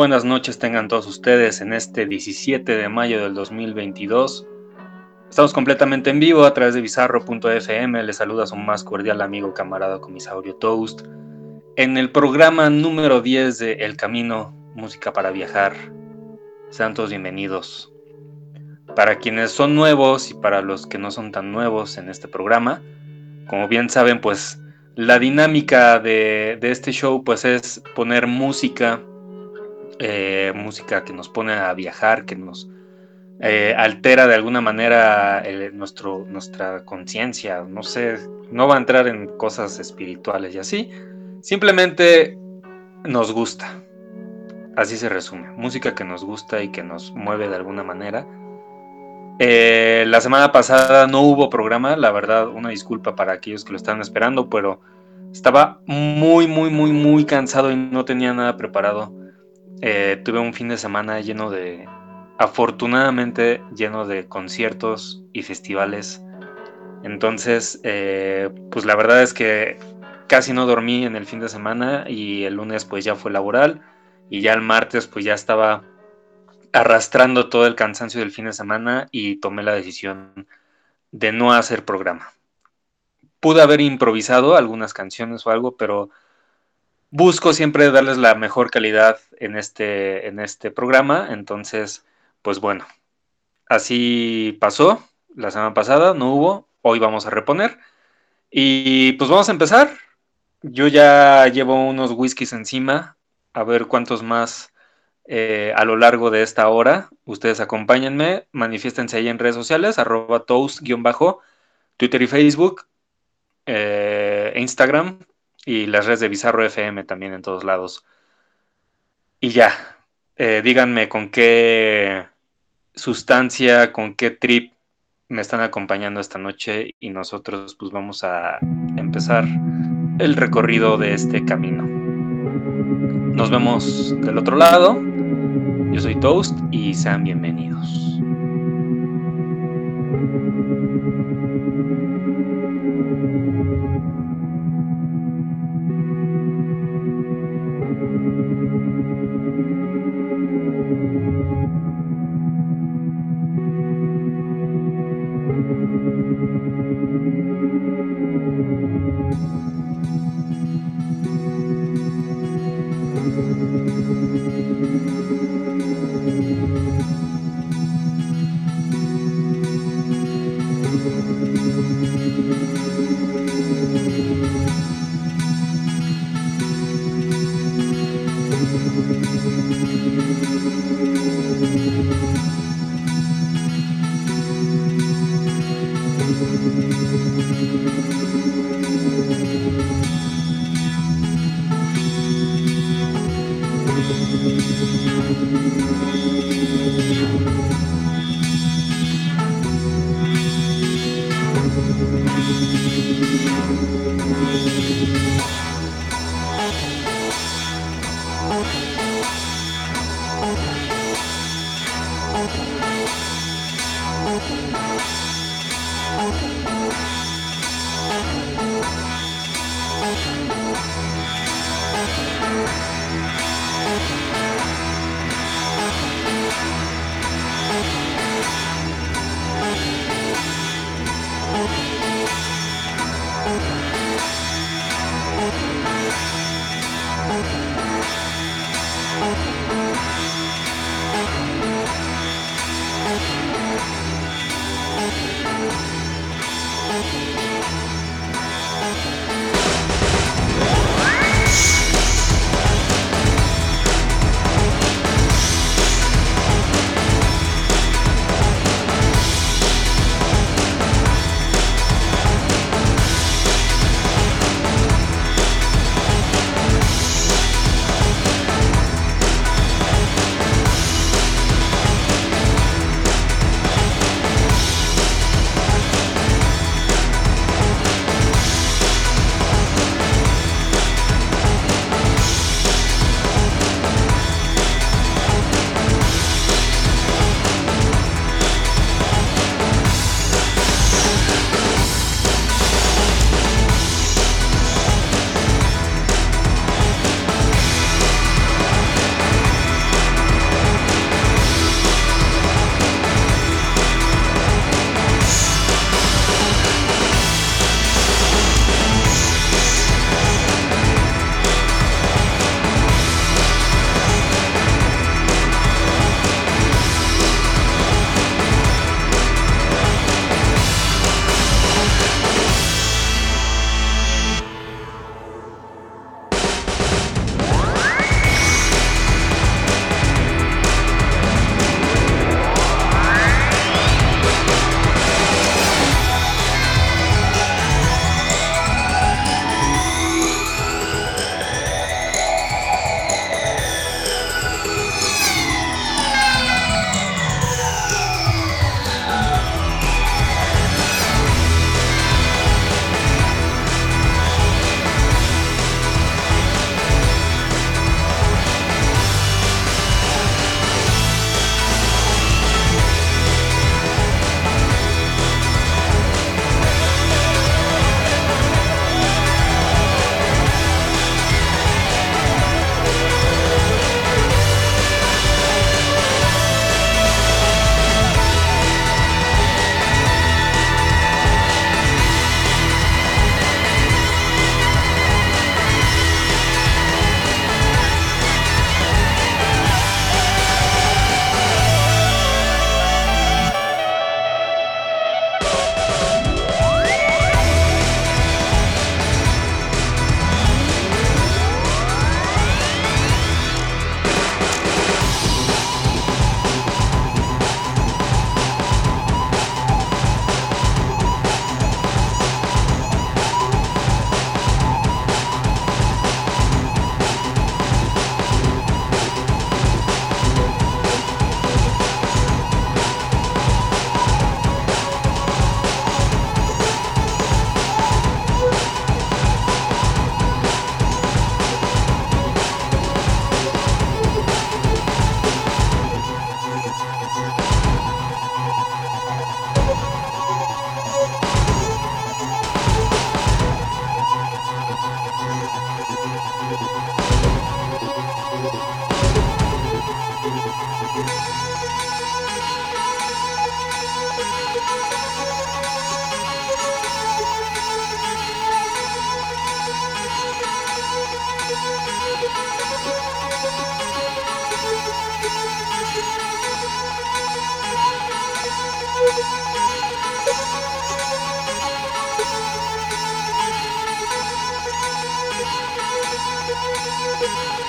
Buenas noches tengan todos ustedes en este 17 de mayo del 2022. Estamos completamente en vivo a través de bizarro.fm. Les saluda su más cordial amigo camarada comisario Toast. En el programa número 10 de El Camino, Música para Viajar. Sean todos bienvenidos. Para quienes son nuevos y para los que no son tan nuevos en este programa, como bien saben, pues la dinámica de, de este show pues es poner música eh, música que nos pone a viajar, que nos eh, altera de alguna manera nuestro, nuestra conciencia, no sé, no va a entrar en cosas espirituales y así, simplemente nos gusta, así se resume, música que nos gusta y que nos mueve de alguna manera. Eh, la semana pasada no hubo programa, la verdad, una disculpa para aquellos que lo estaban esperando, pero estaba muy, muy, muy, muy cansado y no tenía nada preparado eh, tuve un fin de semana lleno de, afortunadamente lleno de conciertos y festivales. Entonces, eh, pues la verdad es que casi no dormí en el fin de semana y el lunes pues ya fue laboral y ya el martes pues ya estaba arrastrando todo el cansancio del fin de semana y tomé la decisión de no hacer programa. Pude haber improvisado algunas canciones o algo, pero busco siempre darles la mejor calidad en este, en este programa. Entonces, pues bueno, así pasó la semana pasada, no hubo, hoy vamos a reponer. Y pues vamos a empezar. Yo ya llevo unos whiskies encima, a ver cuántos más eh, a lo largo de esta hora. Ustedes acompáñenme, manifiéstense ahí en redes sociales, arroba toast-bajo, Twitter y Facebook, eh, Instagram, y las redes de Bizarro FM también en todos lados. Y ya, eh, díganme con qué sustancia, con qué trip me están acompañando esta noche y nosotros pues vamos a empezar el recorrido de este camino. Nos vemos del otro lado. Yo soy Toast y sean bienvenidos.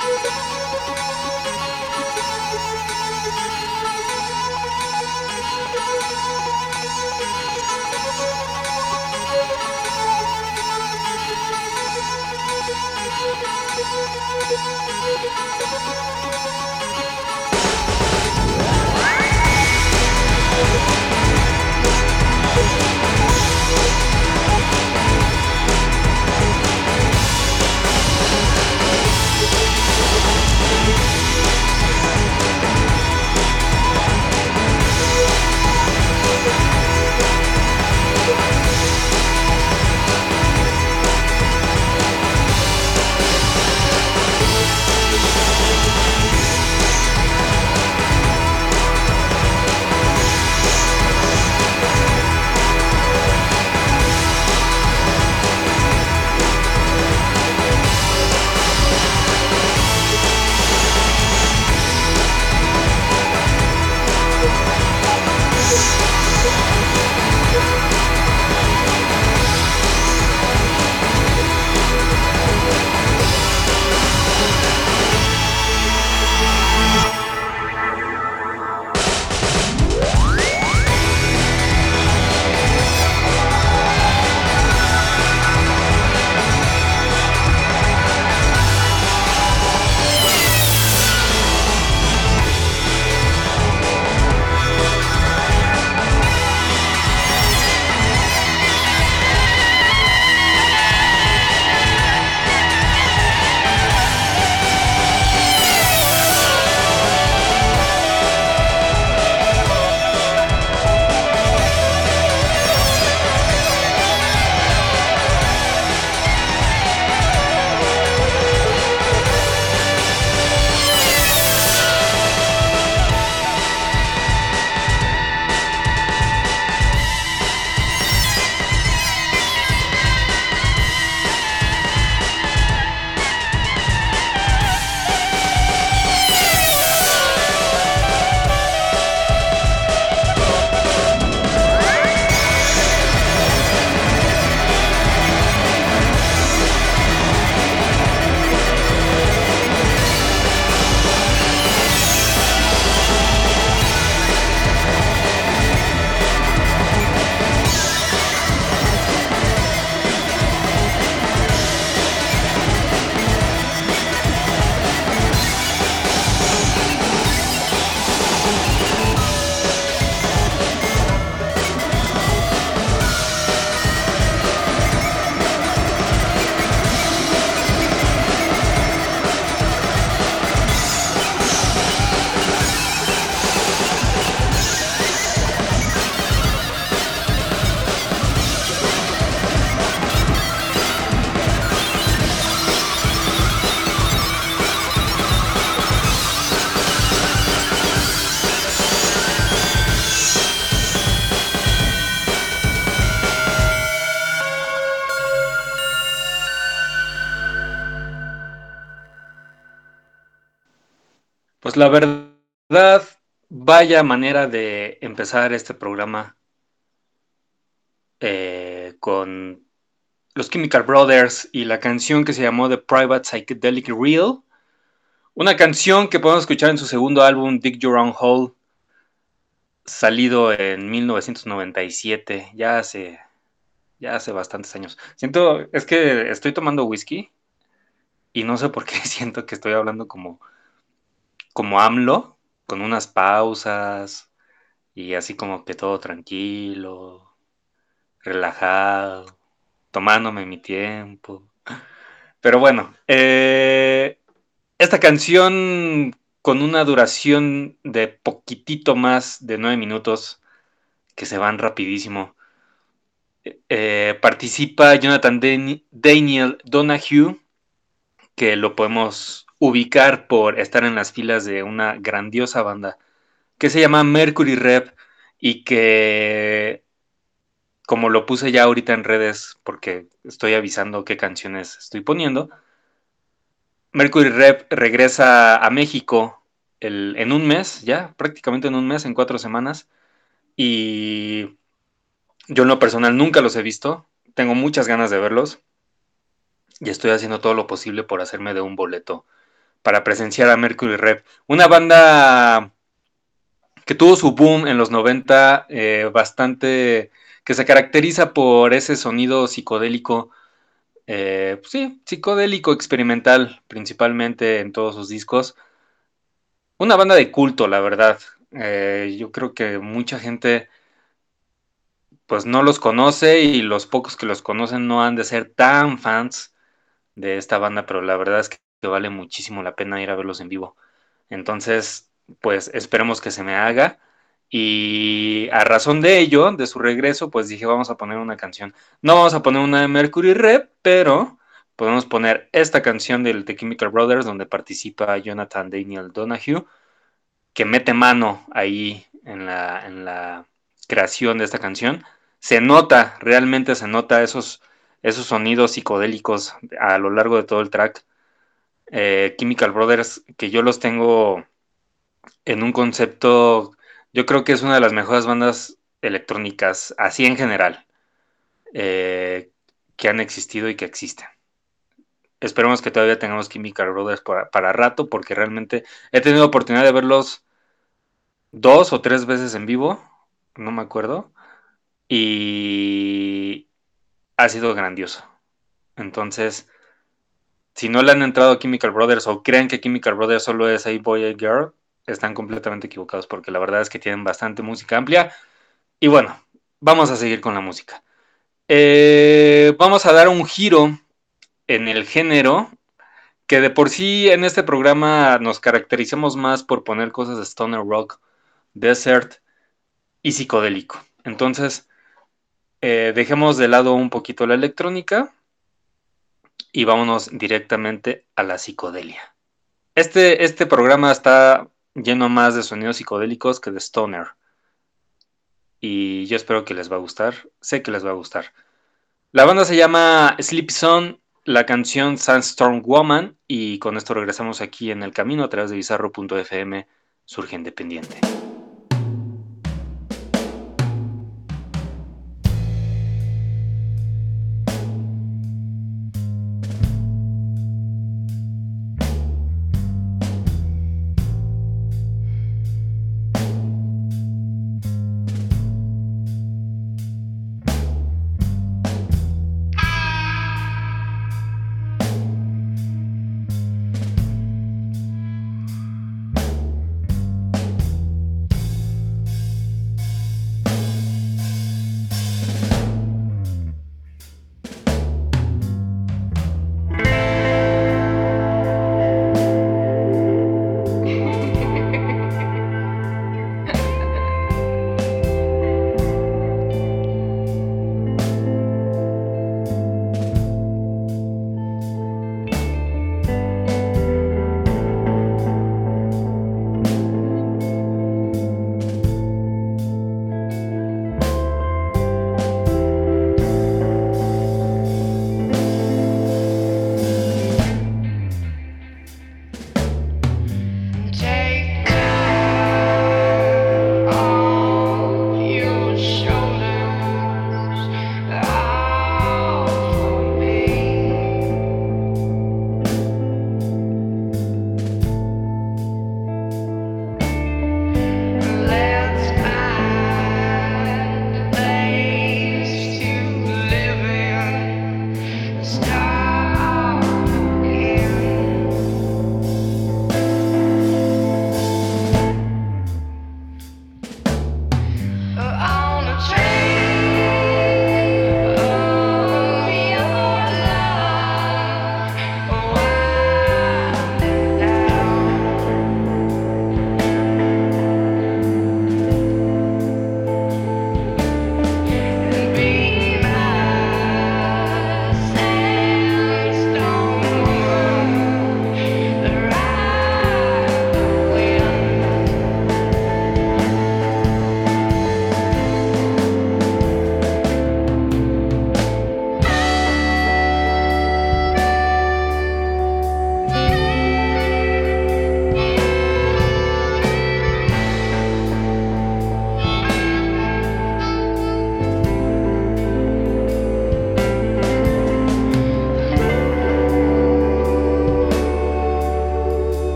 Pues la verdad, vaya manera de empezar este programa eh, con los Chemical Brothers y la canción que se llamó The Private Psychedelic Real. Una canción que podemos escuchar en su segundo álbum, Dig Your Own Hole, salido en 1997, ya hace, ya hace bastantes años. Siento, es que estoy tomando whisky y no sé por qué siento que estoy hablando como como AMLO, con unas pausas y así como que todo tranquilo, relajado, tomándome mi tiempo. Pero bueno, eh, esta canción con una duración de poquitito más de nueve minutos, que se van rapidísimo. Eh, participa Jonathan Daniel Donahue, que lo podemos ubicar por estar en las filas de una grandiosa banda que se llama Mercury Rep y que, como lo puse ya ahorita en redes, porque estoy avisando qué canciones estoy poniendo, Mercury Rep regresa a México en un mes, ya, prácticamente en un mes, en cuatro semanas, y yo en lo personal nunca los he visto, tengo muchas ganas de verlos y estoy haciendo todo lo posible por hacerme de un boleto para presenciar a Mercury Rep. Una banda que tuvo su boom en los 90, eh, bastante, que se caracteriza por ese sonido psicodélico, eh, pues sí, psicodélico experimental, principalmente en todos sus discos. Una banda de culto, la verdad. Eh, yo creo que mucha gente pues no los conoce y los pocos que los conocen no han de ser tan fans de esta banda, pero la verdad es que vale muchísimo la pena ir a verlos en vivo. Entonces, pues esperemos que se me haga. Y a razón de ello, de su regreso, pues dije, vamos a poner una canción. No vamos a poner una de Mercury Rep, pero podemos poner esta canción del The Chemical Brothers, donde participa Jonathan Daniel Donahue, que mete mano ahí en la, en la creación de esta canción. Se nota, realmente se nota esos, esos sonidos psicodélicos a lo largo de todo el track. Eh, Chemical Brothers, que yo los tengo en un concepto, yo creo que es una de las mejores bandas electrónicas, así en general, eh, que han existido y que existen. Esperemos que todavía tengamos Chemical Brothers para, para, rato, porque realmente he tenido oportunidad de verlos dos o tres veces en vivo, no me acuerdo, y ha sido grandioso. Entonces, si no le han entrado Chemical Brothers o creen que Chemical Brothers solo es A Boy A Girl, están completamente equivocados porque la verdad es que tienen bastante música amplia. Y bueno, vamos a seguir con la música. Eh, vamos a dar un giro en el género que de por sí en este programa nos caracterizamos más por poner cosas de stoner rock, desert y psicodélico. Entonces, eh, dejemos de lado un poquito la electrónica y vámonos directamente a la psicodelia. Este, este programa está lleno más de sonidos psicodélicos que de stoner. Y yo espero que les va a gustar. Sé que les va a gustar. La banda se llama Sleepy Sun, la canción Sandstorm Woman. Y con esto regresamos aquí en el camino a través de bizarro.fm, surge independiente.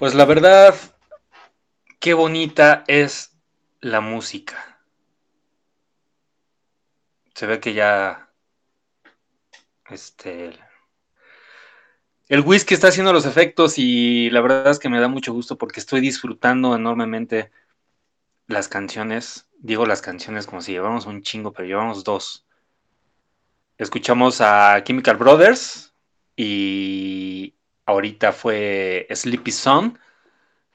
Pues la verdad, qué bonita es la música. Se ve que ya. Este. El whisky está haciendo los efectos y la verdad es que me da mucho gusto porque estoy disfrutando enormemente las canciones. Digo las canciones como si llevamos un chingo, pero llevamos dos. Escuchamos a Chemical Brothers y ahorita fue Sleepy Song,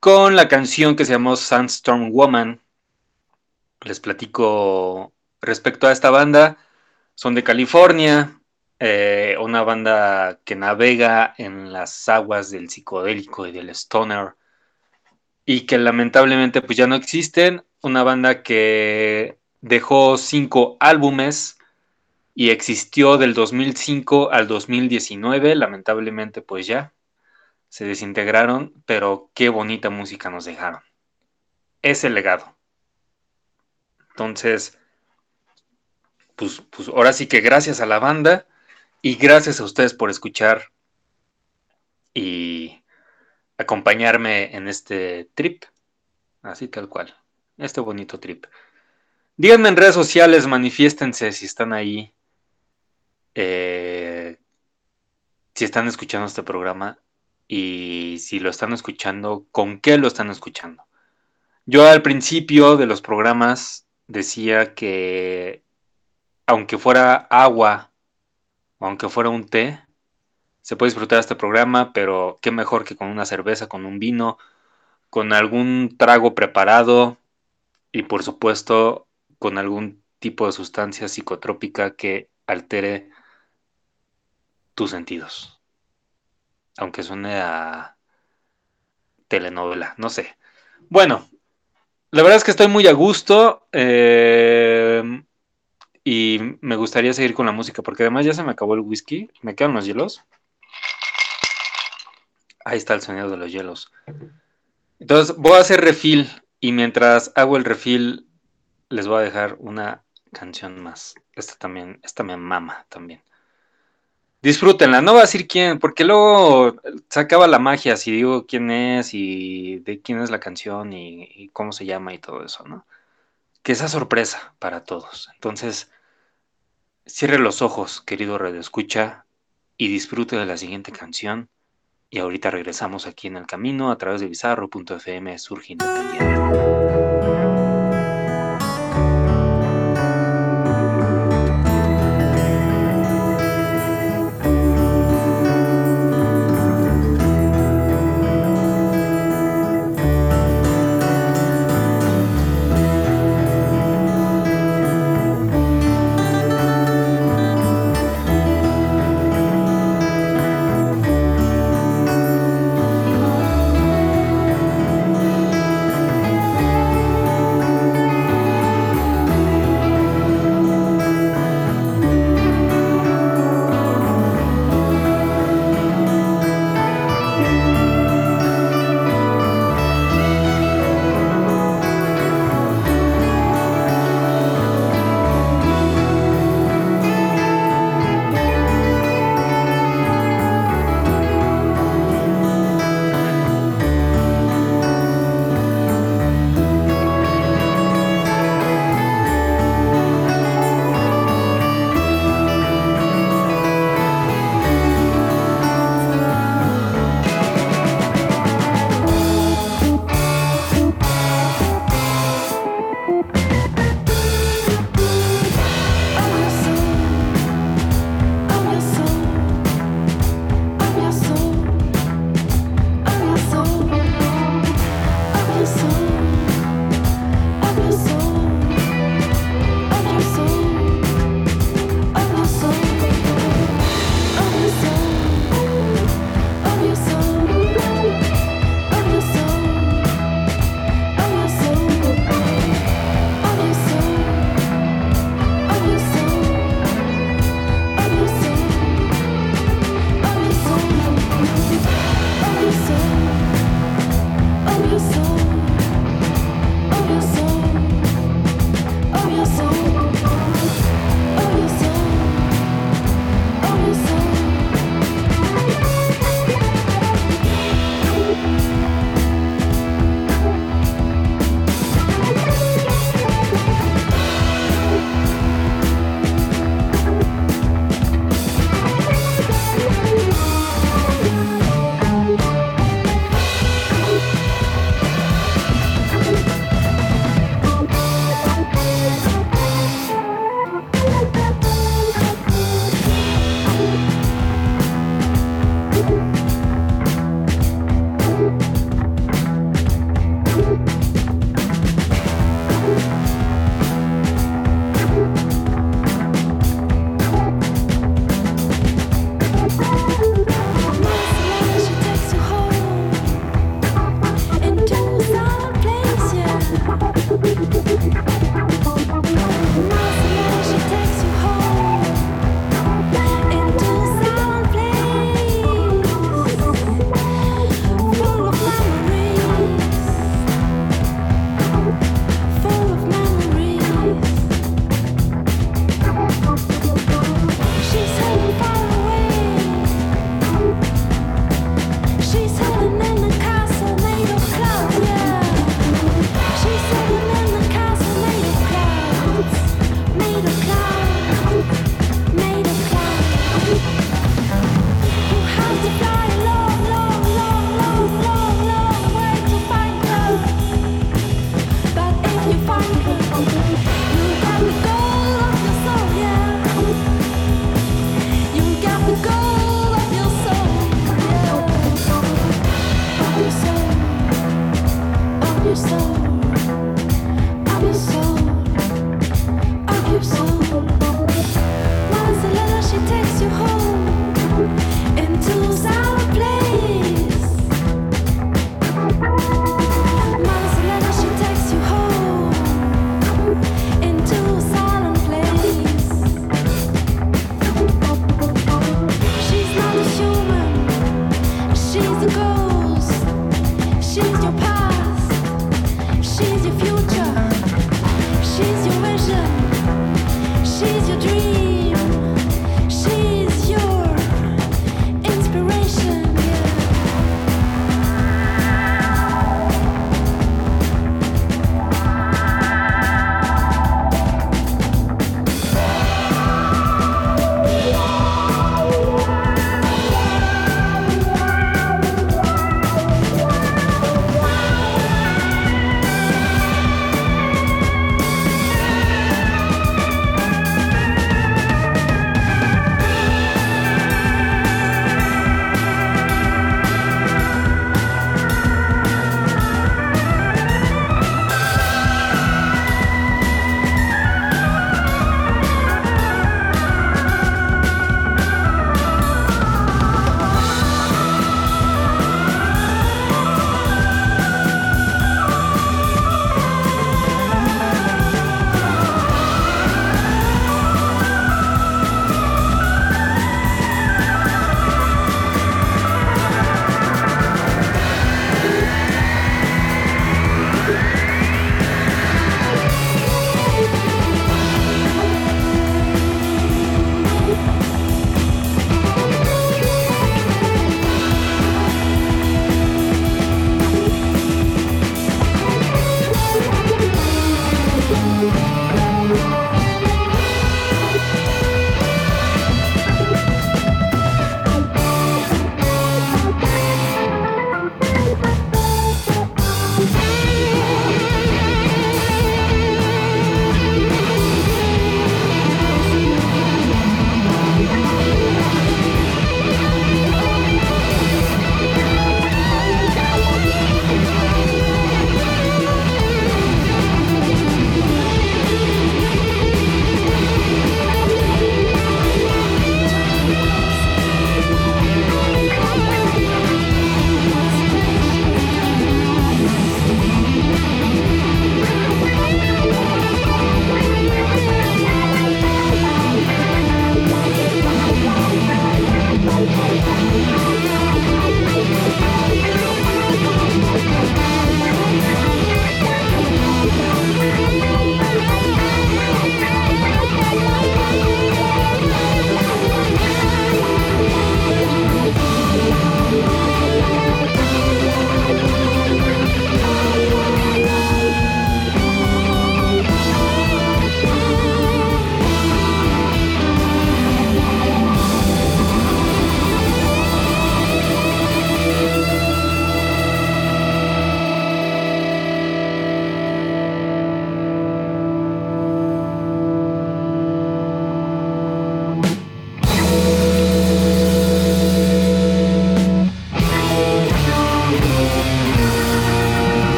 con la canción que se llamó Sandstorm Woman. Les platico respecto a esta banda. Son de California, eh, una banda que navega en las aguas del psicodélico y del stoner y que lamentablemente pues ya no existen. Una banda que dejó cinco álbumes y existió del 2005 al 2019, lamentablemente pues ya se desintegraron, pero qué bonita música nos dejaron. Ese legado. Entonces, pues, pues ahora sí que gracias a la banda y gracias a ustedes por escuchar y acompañarme en este trip. Así tal cual. Este bonito trip. Díganme en redes sociales, manifiéstense si están ahí. Eh, si están escuchando este programa y si lo están escuchando, con qué lo están escuchando. Yo al principio de los programas decía que aunque fuera agua aunque fuera un té, se puede disfrutar este programa, pero qué mejor que con una cerveza, con un vino, con algún trago preparado y por supuesto con algún tipo de sustancia psicotrópica que altere tus sentidos. Aunque suene a telenovela, no sé. Bueno, la verdad es que estoy muy a gusto eh, y me gustaría seguir con la música porque además ya se me acabó el whisky. ¿Me quedan los hielos? Ahí está el sonido de los hielos. Entonces voy a hacer refill y mientras hago el refill les voy a dejar una canción más. Esta también, esta me mama también. Disfrútenla, no voy a decir quién, porque luego se acaba la magia si digo quién es y de quién es la canción y, cómo se llama y todo eso, ¿no? Que esa sorpresa para todos. Entonces, cierre los ojos, querido Red Escucha, y disfrute de la siguiente canción. Y ahorita regresamos aquí en el camino a través de bizarro.fm Surge Independiente.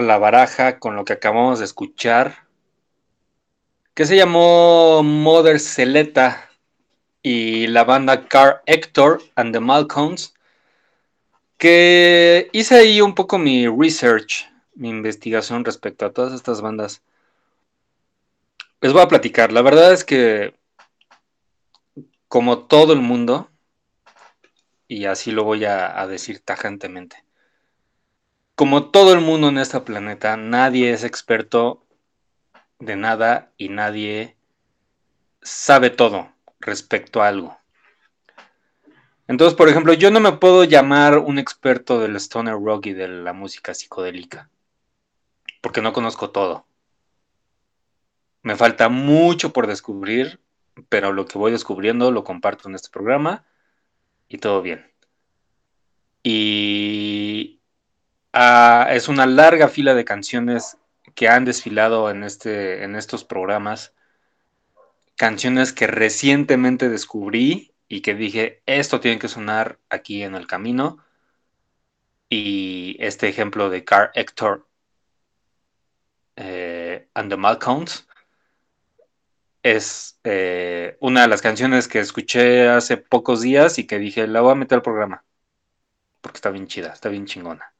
La baraja con lo que acabamos de escuchar, que se llamó Mother Seleta y la banda Car Hector and the Malcolms, que hice ahí un poco mi research, mi investigación respecto a todas estas bandas. Les voy a platicar, la verdad es que como todo el mundo, y así lo voy a decir tajantemente, como todo el mundo en este planeta, nadie es experto de nada y nadie sabe todo respecto a algo. Entonces, por ejemplo, yo no me puedo llamar un experto del stoner rock y de la música psicodélica, porque no conozco todo. Me falta mucho por descubrir, pero lo que voy descubriendo lo comparto en este programa y todo bien. Y Ah, es una larga fila de canciones que han desfilado en, este, en estos programas. Canciones que recientemente descubrí y que dije, esto tiene que sonar aquí en el camino. Y este ejemplo de Car Hector eh, and the Malcounts es eh, una de las canciones que escuché hace pocos días y que dije, la voy a meter al programa. Porque está bien chida, está bien chingona.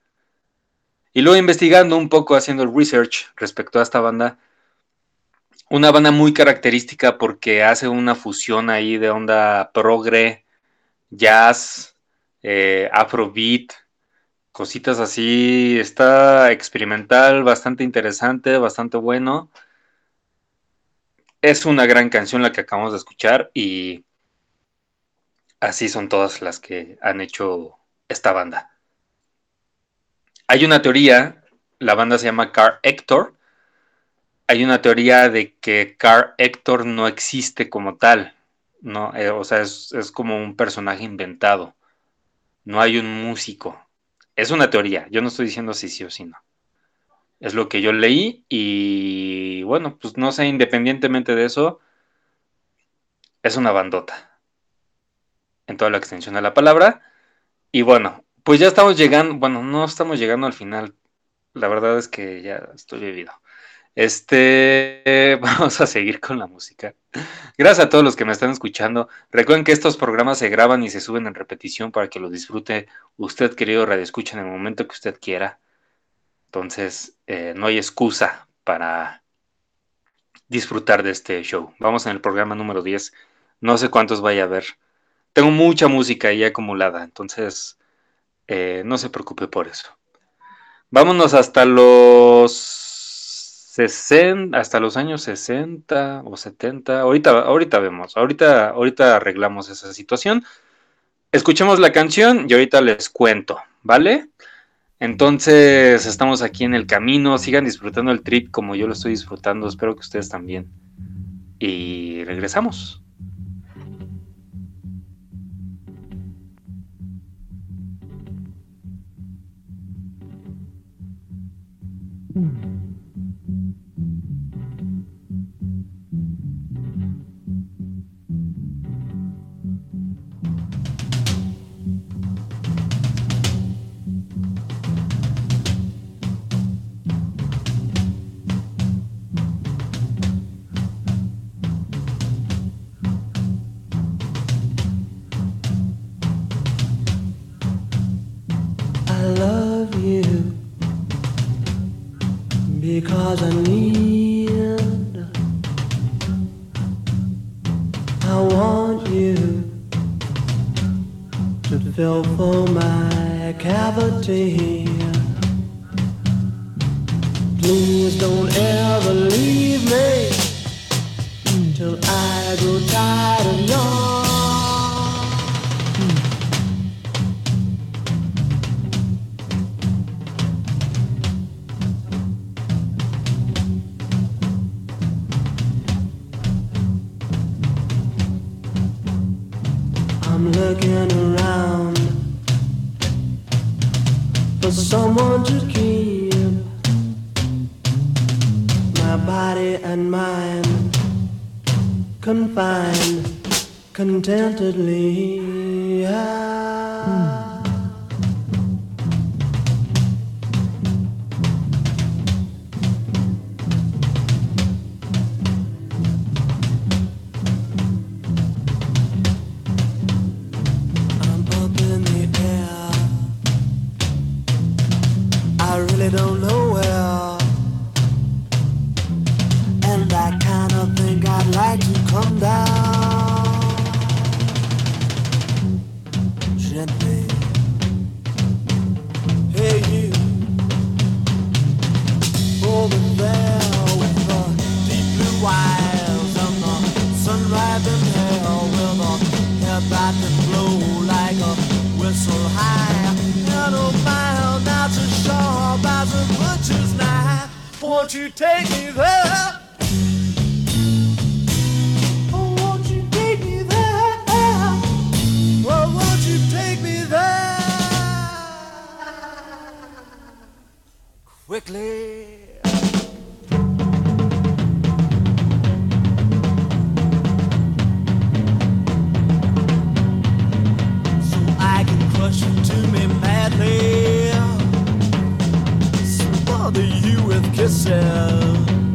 Y luego investigando un poco, haciendo el research respecto a esta banda, una banda muy característica porque hace una fusión ahí de onda progre, jazz, eh, afrobeat, cositas así. Está experimental, bastante interesante, bastante bueno. Es una gran canción la que acabamos de escuchar y así son todas las que han hecho esta banda. Hay una teoría, la banda se llama Car Hector. Hay una teoría de que Car Hector no existe como tal. No, eh, o sea, es, como un personaje inventado. No hay un músico. Es una teoría. Yo no estoy diciendo si sí o si no. Es lo que yo leí y bueno, pues no sé, independientemente de eso, es una bandota. En toda la extensión de la palabra. Y bueno, pues ya estamos llegando, bueno, no estamos llegando al final. La verdad es que ya estoy bebido. Este, vamos a seguir con la música. Gracias a todos los que me están escuchando. Recuerden que estos programas se graban y se suben en repetición para que lo disfrute usted, querido Radio Escucha, en el momento que usted quiera. Entonces, eh, no hay excusa para disfrutar de este show. Vamos en el programa número 10. No sé cuántos vaya a haber. Tengo mucha música ahí acumulada, entonces eh, no se preocupe por eso. Vámonos hasta los 60, hasta los años 60 o 70. Ahorita, ahorita vemos, ahorita, ahorita arreglamos esa situación. Escuchemos la canción y ahorita les cuento, ¿vale? Entonces, estamos aquí en el camino. Sigan disfrutando el trip como yo lo estoy disfrutando. Espero que ustedes también. Y regresamos. Please don't ever leave me till I grow tired of your. Kisses.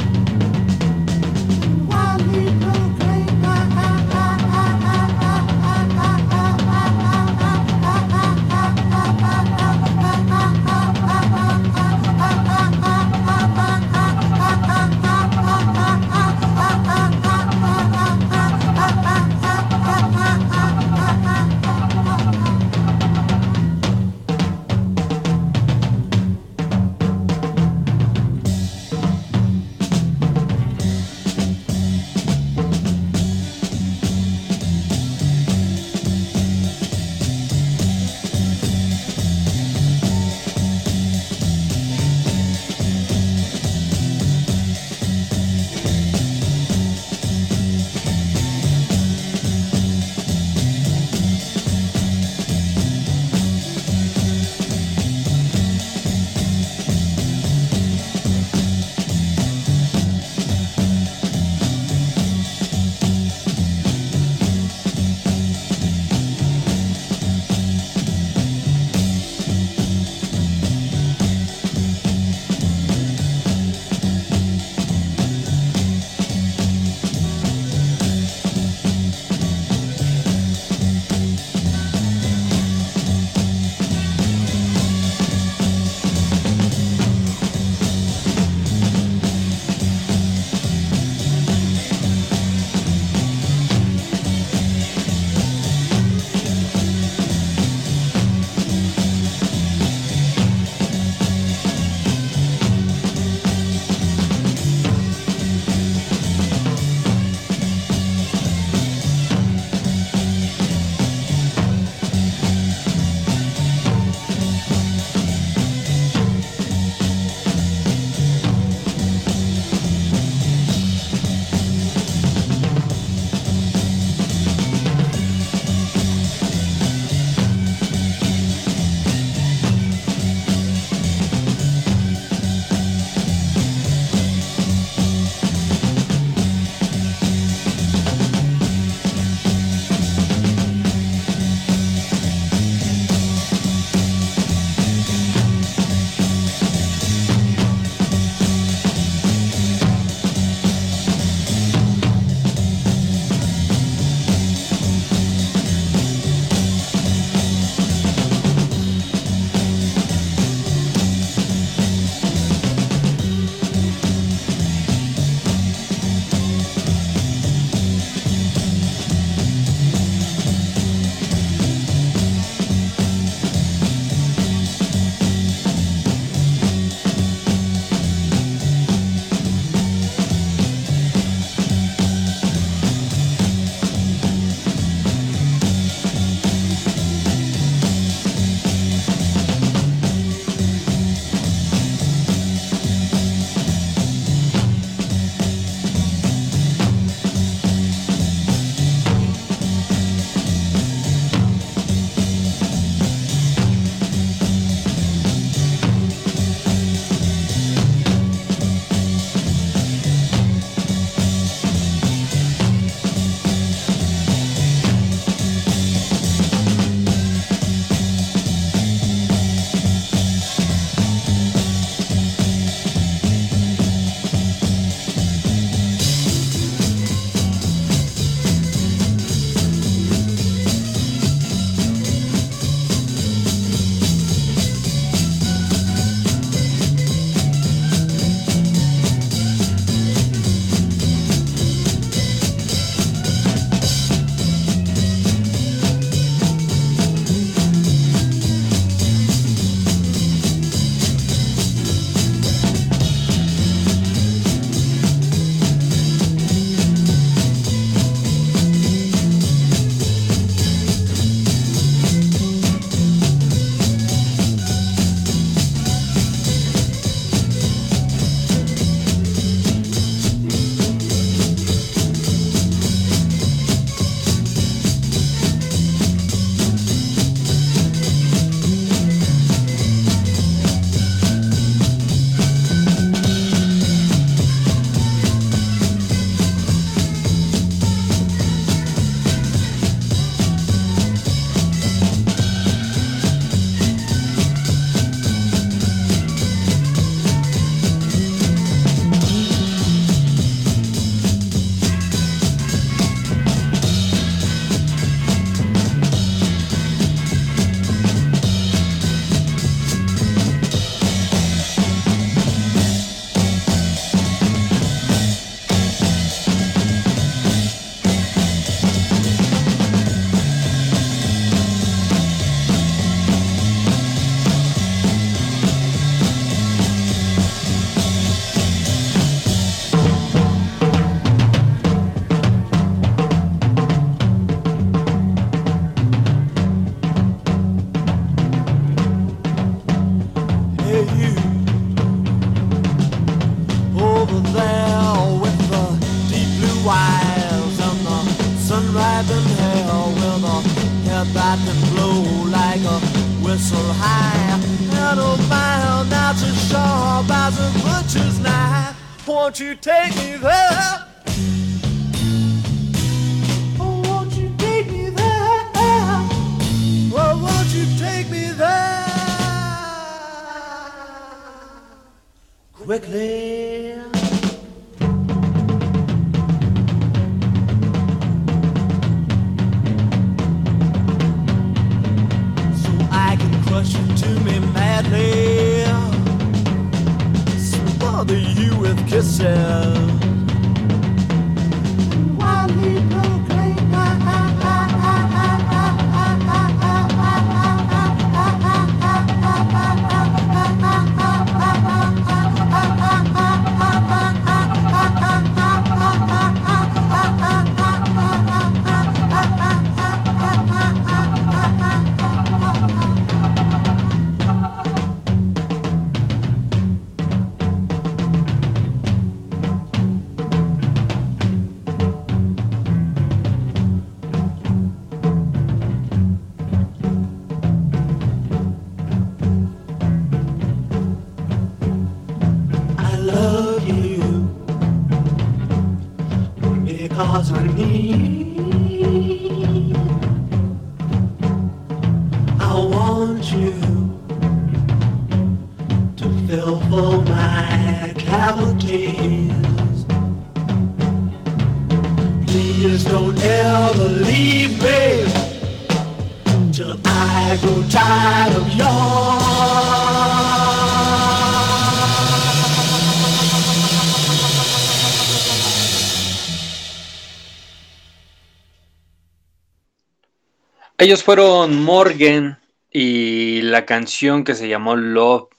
Ellos fueron Morgan y la canción que se llamó Love.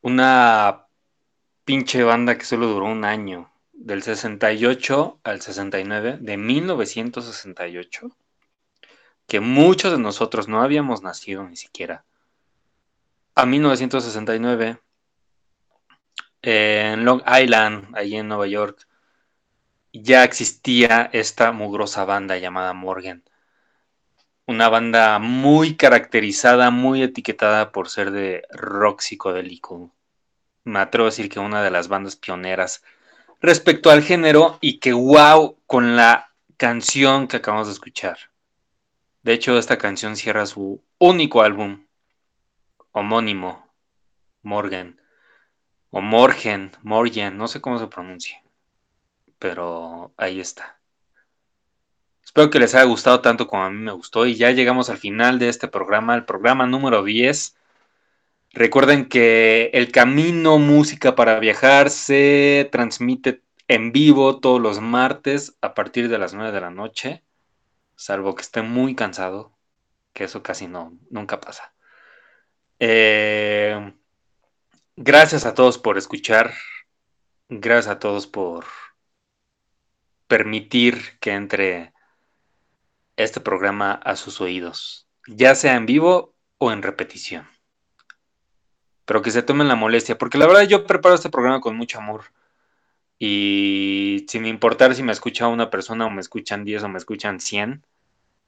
Una pinche banda que solo duró un año. Del 68 al 69, de 1968. Que muchos de nosotros no habíamos nacido ni siquiera. A 1969. En Long Island, allí en Nueva York. Ya existía esta mugrosa banda llamada Morgan una banda muy caracterizada, muy etiquetada por ser de rock psicodélico. Me atrevo a decir que una de las bandas pioneras respecto al género y que wow con la canción que acabamos de escuchar. De hecho, esta canción cierra su único álbum homónimo, Morgan, o Morgen, Morgan, no sé cómo se pronuncia, pero ahí está. Espero que les haya gustado tanto como a mí me gustó y ya llegamos al final de este programa, el programa número 10. Recuerden que el camino música para viajar se transmite en vivo todos los martes a partir de las 9 de la noche, salvo que esté muy cansado, que eso casi no, nunca pasa. Eh, gracias a todos por escuchar, gracias a todos por permitir que entre este programa a sus oídos, ya sea en vivo o en repetición. Pero que se tomen la molestia, porque la verdad yo preparo este programa con mucho amor. Y sin importar si me escucha una persona o me escuchan 10 o me escuchan 100,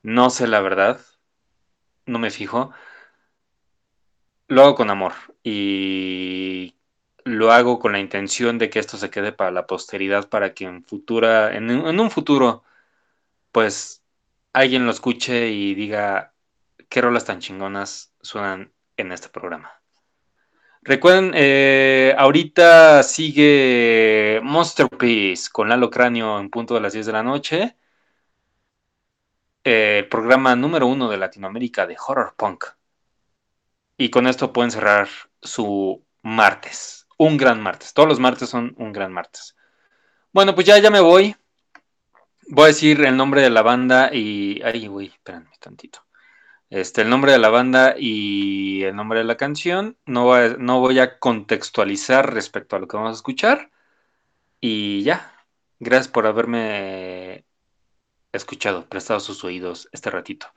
no sé la verdad, no me fijo. Lo hago con amor y lo hago con la intención de que esto se quede para la posteridad, para que en futura, en, en un futuro, pues alguien lo escuche y diga qué rolas tan chingonas suenan en este programa. Recuerden, eh, ahorita sigue Monster Peace con Lalo Cráneo en punto de las 10 de la noche. El programa número uno de Latinoamérica de Horror Punk. Y con esto pueden cerrar su martes. Un gran martes. Todos los martes son un gran martes. Bueno, pues ya, ya me voy. Voy a decir el nombre de la banda y. Ay, güey, espérenme tantito. Este, el nombre de la banda y el nombre de la canción. No voy, a, no voy a contextualizar respecto a lo que vamos a escuchar. Y ya. Gracias por haberme escuchado, prestado sus oídos este ratito.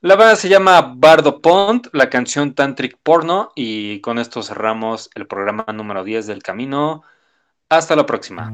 La banda se llama Bardo Pont, la canción Tantric Porno. Y con esto cerramos el programa número 10 del camino. Hasta la próxima.